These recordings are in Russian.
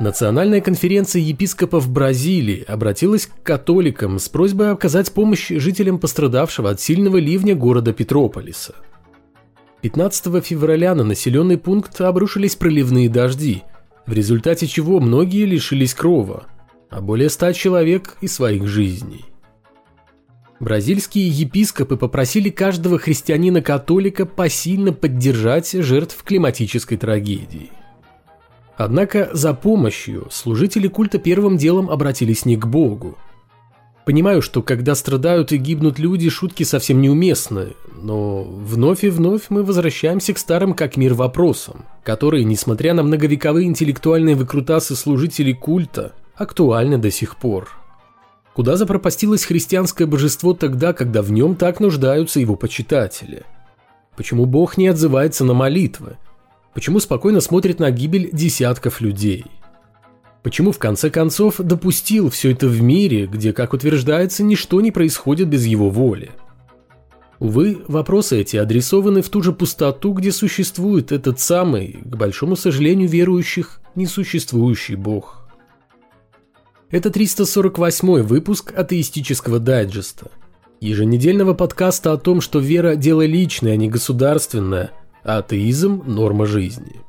Национальная конференция епископов Бразилии обратилась к католикам с просьбой оказать помощь жителям пострадавшего от сильного ливня города Петрополиса. 15 февраля на населенный пункт обрушились проливные дожди, в результате чего многие лишились крова, а более ста человек и своих жизней. Бразильские епископы попросили каждого христианина-католика посильно поддержать жертв климатической трагедии. Однако за помощью служители культа первым делом обратились не к Богу. Понимаю, что когда страдают и гибнут люди, шутки совсем неуместны, но вновь и вновь мы возвращаемся к старым как мир вопросам, которые, несмотря на многовековые интеллектуальные выкрутасы служителей культа, актуальны до сих пор. Куда запропастилось христианское божество тогда, когда в нем так нуждаются его почитатели? Почему Бог не отзывается на молитвы? Почему спокойно смотрит на гибель десятков людей? Почему в конце концов допустил все это в мире, где, как утверждается, ничто не происходит без его воли? Увы, вопросы эти адресованы в ту же пустоту, где существует этот самый, к большому сожалению верующих, несуществующий Бог. Это 348 выпуск атеистического дайджеста. Еженедельного подкаста о том, что вера – дело личное, а не государственное – атеизм – норма жизни.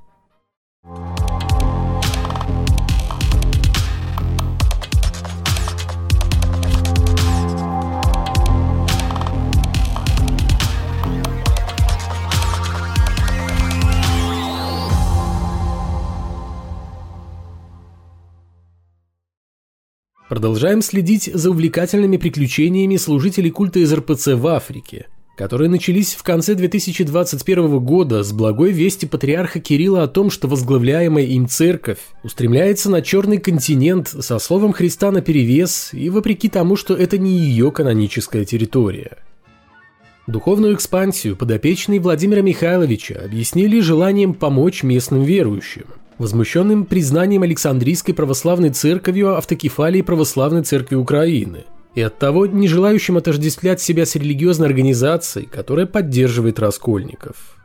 Продолжаем следить за увлекательными приключениями служителей культа из РПЦ в Африке – которые начались в конце 2021 года с благой вести патриарха Кирилла о том, что возглавляемая им церковь устремляется на черный континент со словом Христа наперевес и вопреки тому, что это не ее каноническая территория. Духовную экспансию подопечные Владимира Михайловича объяснили желанием помочь местным верующим, возмущенным признанием Александрийской православной церковью автокефалии православной церкви Украины – и оттого не желающим отождествлять себя с религиозной организацией, которая поддерживает раскольников.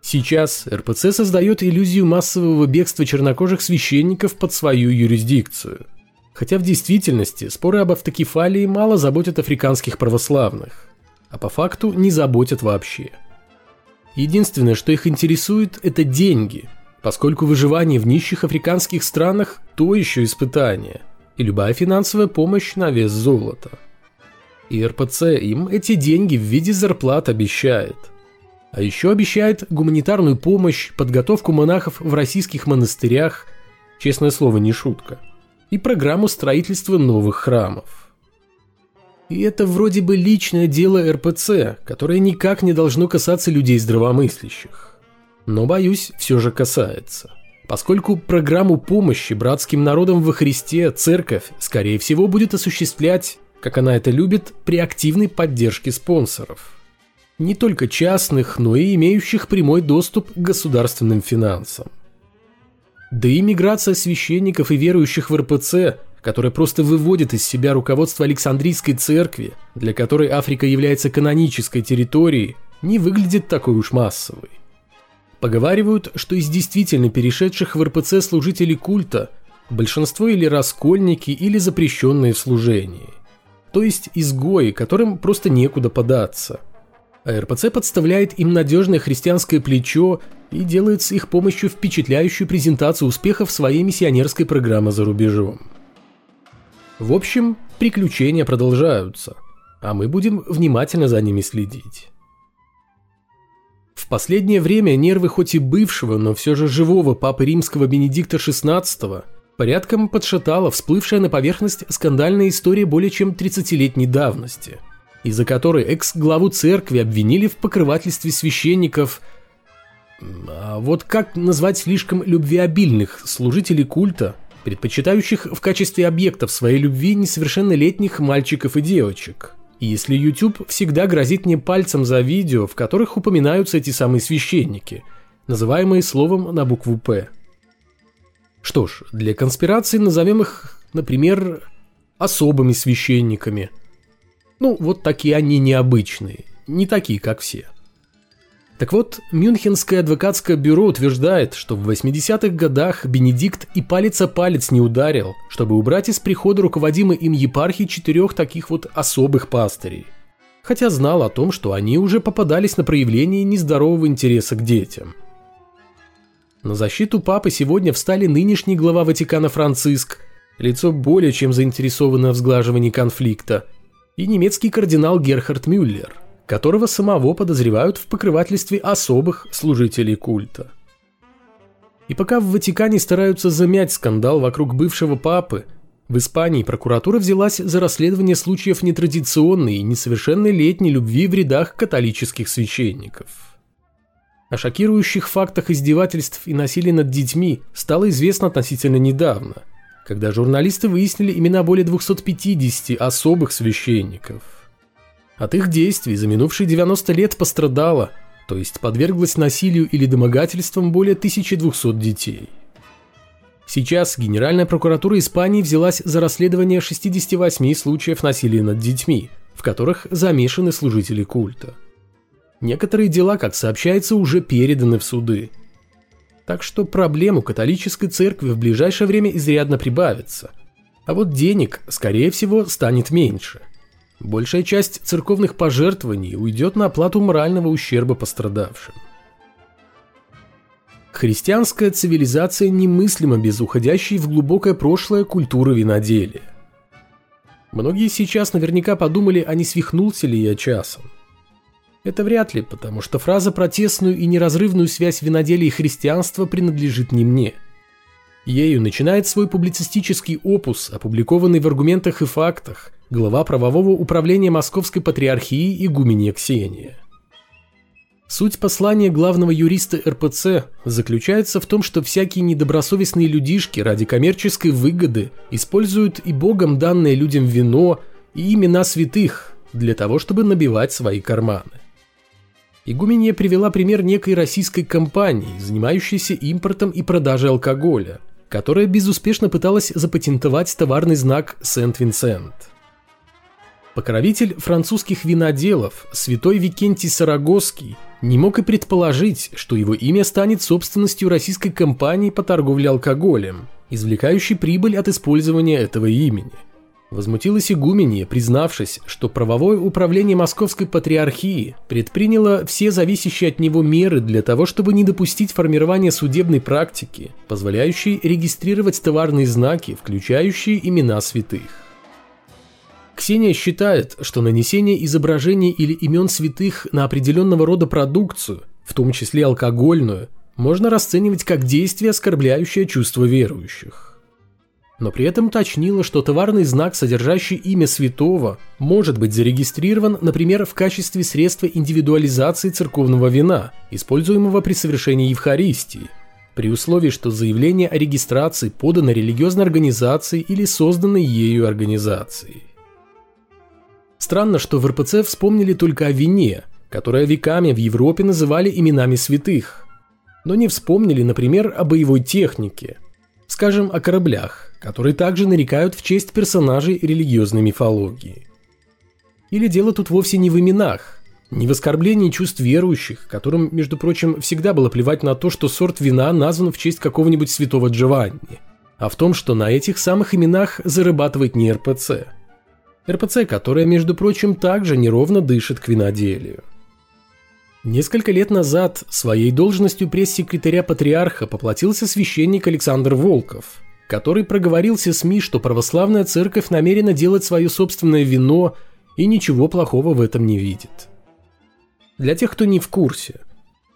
Сейчас РПЦ создает иллюзию массового бегства чернокожих священников под свою юрисдикцию. Хотя в действительности споры об автокефалии мало заботят африканских православных, а по факту не заботят вообще. Единственное, что их интересует, это деньги, поскольку выживание в нищих африканских странах – то еще испытание – и любая финансовая помощь на вес золота. И РПЦ им эти деньги в виде зарплат обещает. А еще обещает гуманитарную помощь, подготовку монахов в российских монастырях, честное слово, не шутка, и программу строительства новых храмов. И это вроде бы личное дело РПЦ, которое никак не должно касаться людей здравомыслящих. Но, боюсь, все же касается поскольку программу помощи братским народам во Христе церковь, скорее всего, будет осуществлять, как она это любит, при активной поддержке спонсоров. Не только частных, но и имеющих прямой доступ к государственным финансам. Да и миграция священников и верующих в РПЦ, которая просто выводит из себя руководство Александрийской церкви, для которой Африка является канонической территорией, не выглядит такой уж массовой. Поговаривают, что из действительно перешедших в РПЦ служителей культа большинство или раскольники, или запрещенные в служении. То есть изгои, которым просто некуда податься. А РПЦ подставляет им надежное христианское плечо и делает с их помощью впечатляющую презентацию успехов своей миссионерской программы за рубежом. В общем, приключения продолжаются, а мы будем внимательно за ними следить. В последнее время нервы хоть и бывшего, но все же живого папы римского Бенедикта XVI порядком подшатала всплывшая на поверхность скандальная история более чем 30-летней давности, из-за которой экс-главу церкви обвинили в покрывательстве священников а вот как назвать слишком любвеобильных служителей культа, предпочитающих в качестве объектов своей любви несовершеннолетних мальчиков и девочек – если YouTube всегда грозит мне пальцем за видео, в которых упоминаются эти самые священники, называемые словом на букву «П». Что ж, для конспирации назовем их, например, особыми священниками. Ну, вот такие они необычные, не такие, как все. Так вот, Мюнхенское адвокатское бюро утверждает, что в 80-х годах Бенедикт и палец о палец не ударил, чтобы убрать из прихода руководимой им епархии четырех таких вот особых пастырей. Хотя знал о том, что они уже попадались на проявление нездорового интереса к детям. На защиту папы сегодня встали нынешний глава Ватикана Франциск, лицо более чем заинтересованное в сглаживании конфликта, и немецкий кардинал Герхард Мюллер – которого самого подозревают в покрывательстве особых служителей культа. И пока в Ватикане стараются замять скандал вокруг бывшего папы, в Испании прокуратура взялась за расследование случаев нетрадиционной и несовершеннолетней любви в рядах католических священников. О шокирующих фактах издевательств и насилия над детьми стало известно относительно недавно, когда журналисты выяснили имена более 250 особых священников – от их действий за минувшие 90 лет пострадало, то есть подверглось насилию или домогательствам более 1200 детей. Сейчас Генеральная прокуратура Испании взялась за расследование 68 случаев насилия над детьми, в которых замешаны служители культа. Некоторые дела, как сообщается, уже переданы в суды. Так что проблем у католической церкви в ближайшее время изрядно прибавится. А вот денег, скорее всего, станет меньше – Большая часть церковных пожертвований уйдет на оплату морального ущерба пострадавшим. Христианская цивилизация немыслима без уходящей в глубокое прошлое культуры виноделия. Многие сейчас наверняка подумали, а не свихнулся ли я часом. Это вряд ли, потому что фраза про тесную и неразрывную связь виноделия и христианства принадлежит не мне – Ею начинает свой публицистический опус, опубликованный в «Аргументах и фактах», глава правового управления Московской Патриархии игуменья Ксения. Суть послания главного юриста РПЦ заключается в том, что всякие недобросовестные людишки ради коммерческой выгоды используют и богом данное людям вино и имена святых для того, чтобы набивать свои карманы. Игуменья привела пример некой российской компании, занимающейся импортом и продажей алкоголя – которая безуспешно пыталась запатентовать товарный знак Сент-Винсент. Покровитель французских виноделов, святой Викентий Сарагосский, не мог и предположить, что его имя станет собственностью российской компании по торговле алкоголем, извлекающей прибыль от использования этого имени – Возмутилась игуменья, признавшись, что правовое управление Московской Патриархии предприняло все зависящие от него меры для того, чтобы не допустить формирования судебной практики, позволяющей регистрировать товарные знаки, включающие имена святых. Ксения считает, что нанесение изображений или имен святых на определенного рода продукцию, в том числе алкогольную, можно расценивать как действие, оскорбляющее чувства верующих но при этом уточнила, что товарный знак, содержащий имя святого, может быть зарегистрирован, например, в качестве средства индивидуализации церковного вина, используемого при совершении Евхаристии, при условии, что заявление о регистрации подано религиозной организацией или созданной ею организацией. Странно, что в РПЦ вспомнили только о вине, которое веками в Европе называли именами святых, но не вспомнили, например, о боевой технике, скажем, о кораблях которые также нарекают в честь персонажей религиозной мифологии. Или дело тут вовсе не в именах, не в оскорблении чувств верующих, которым, между прочим, всегда было плевать на то, что сорт вина назван в честь какого-нибудь святого Джованни, а в том, что на этих самых именах зарабатывает не РПЦ. РПЦ, которая, между прочим, также неровно дышит к виноделию. Несколько лет назад своей должностью пресс-секретаря патриарха поплатился священник Александр Волков – который проговорился СМИ, что православная церковь намерена делать свое собственное вино и ничего плохого в этом не видит. Для тех, кто не в курсе,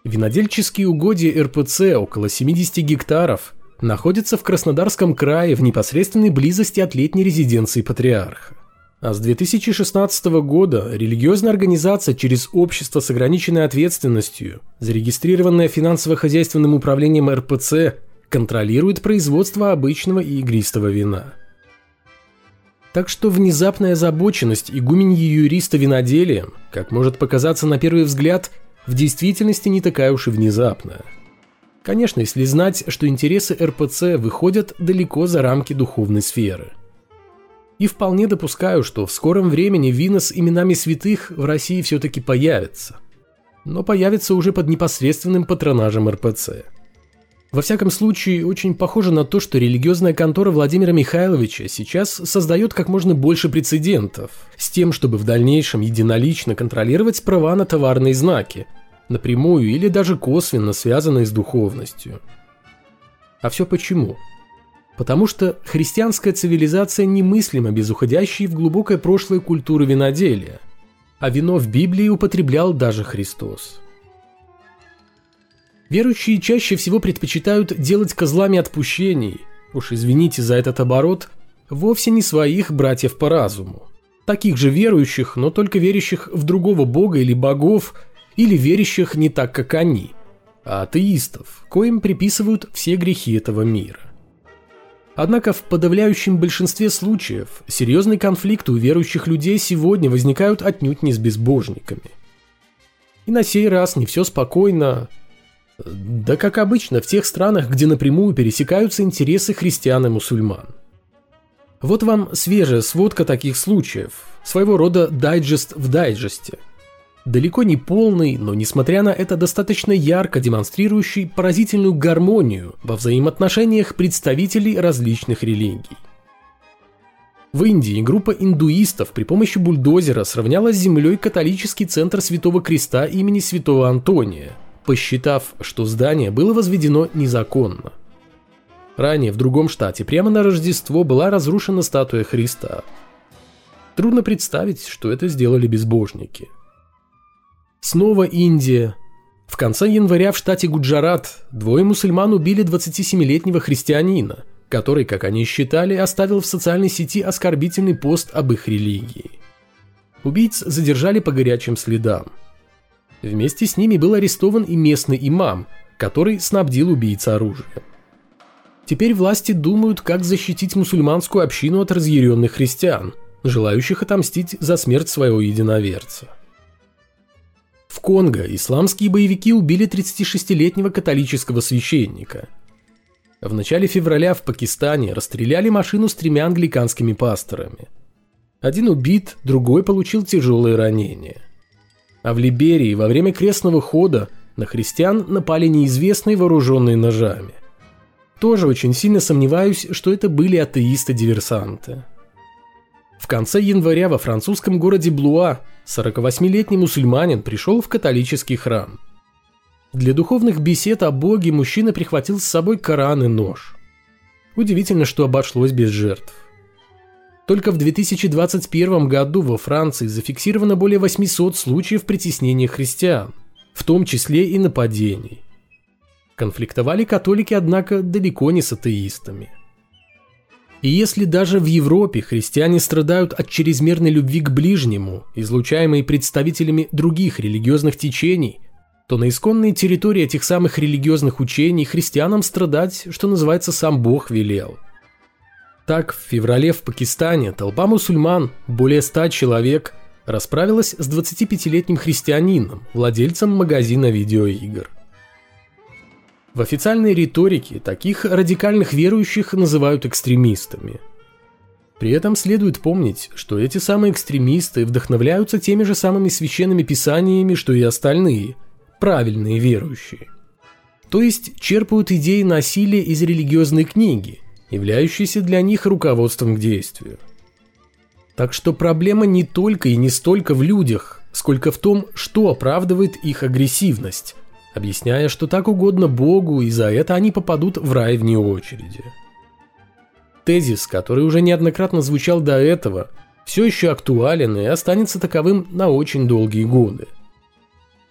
винодельческие угодья РПЦ около 70 гектаров находятся в Краснодарском крае в непосредственной близости от летней резиденции патриарха. А с 2016 года религиозная организация через общество с ограниченной ответственностью, зарегистрированное финансово-хозяйственным управлением РПЦ, контролирует производство обычного и игристого вина. Так что внезапная озабоченность игуменьи юриста виноделием, как может показаться на первый взгляд, в действительности не такая уж и внезапная. Конечно, если знать, что интересы РПЦ выходят далеко за рамки духовной сферы. И вполне допускаю, что в скором времени вина с именами святых в России все-таки появится. но появится уже под непосредственным патронажем РПЦ. Во всяком случае, очень похоже на то, что религиозная контора Владимира Михайловича сейчас создает как можно больше прецедентов, с тем, чтобы в дальнейшем единолично контролировать права на товарные знаки, напрямую или даже косвенно связанные с духовностью. А все почему? Потому что христианская цивилизация немыслима без уходящей в глубокое прошлое культуры виноделия, а вино в Библии употреблял даже Христос. Верующие чаще всего предпочитают делать козлами отпущений, уж извините за этот оборот, вовсе не своих братьев по разуму. Таких же верующих, но только верящих в другого бога или богов, или верящих не так, как они, а атеистов, коим приписывают все грехи этого мира. Однако в подавляющем большинстве случаев серьезные конфликты у верующих людей сегодня возникают отнюдь не с безбожниками. И на сей раз не все спокойно, да как обычно в тех странах, где напрямую пересекаются интересы христиан и мусульман. Вот вам свежая сводка таких случаев, своего рода дайджест в дайджесте. Далеко не полный, но несмотря на это достаточно ярко демонстрирующий поразительную гармонию во взаимоотношениях представителей различных религий. В Индии группа индуистов при помощи бульдозера сравняла с землей католический центр Святого Креста имени Святого Антония – посчитав, что здание было возведено незаконно. Ранее в другом штате прямо на Рождество была разрушена статуя Христа. Трудно представить, что это сделали безбожники. Снова Индия. В конце января в штате Гуджарат двое мусульман убили 27-летнего христианина, который, как они считали, оставил в социальной сети оскорбительный пост об их религии. Убийц задержали по горячим следам – Вместе с ними был арестован и местный имам, который снабдил убийца оружием. Теперь власти думают, как защитить мусульманскую общину от разъяренных христиан, желающих отомстить за смерть своего единоверца. В Конго исламские боевики убили 36-летнего католического священника. В начале февраля в Пакистане расстреляли машину с тремя англиканскими пасторами. Один убит, другой получил тяжелые ранения – а в Либерии во время крестного хода на христиан напали неизвестные вооруженные ножами. Тоже очень сильно сомневаюсь, что это были атеисты-диверсанты. В конце января во французском городе Блуа 48-летний мусульманин пришел в католический храм. Для духовных бесед о Боге мужчина прихватил с собой Коран и нож. Удивительно, что обошлось без жертв. Только в 2021 году во Франции зафиксировано более 800 случаев притеснения христиан, в том числе и нападений. Конфликтовали католики, однако, далеко не с атеистами. И если даже в Европе христиане страдают от чрезмерной любви к ближнему, излучаемой представителями других религиозных течений, то на исконной территории этих самых религиозных учений христианам страдать, что называется, сам Бог велел – так, в феврале в Пакистане толпа мусульман, более ста человек, расправилась с 25-летним христианином, владельцем магазина видеоигр. В официальной риторике таких радикальных верующих называют экстремистами. При этом следует помнить, что эти самые экстремисты вдохновляются теми же самыми священными писаниями, что и остальные, правильные верующие. То есть черпают идеи насилия из религиозной книги – являющийся для них руководством к действию. Так что проблема не только и не столько в людях, сколько в том, что оправдывает их агрессивность, объясняя, что так угодно Богу, и за это они попадут в рай вне очереди. Тезис, который уже неоднократно звучал до этого, все еще актуален и останется таковым на очень долгие годы.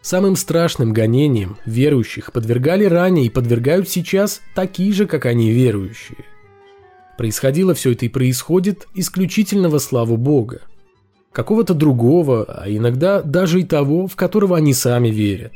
Самым страшным гонением верующих подвергали ранее и подвергают сейчас такие же, как они верующие. Происходило все это и происходит исключительно во славу Бога. Какого-то другого, а иногда даже и того, в которого они сами верят.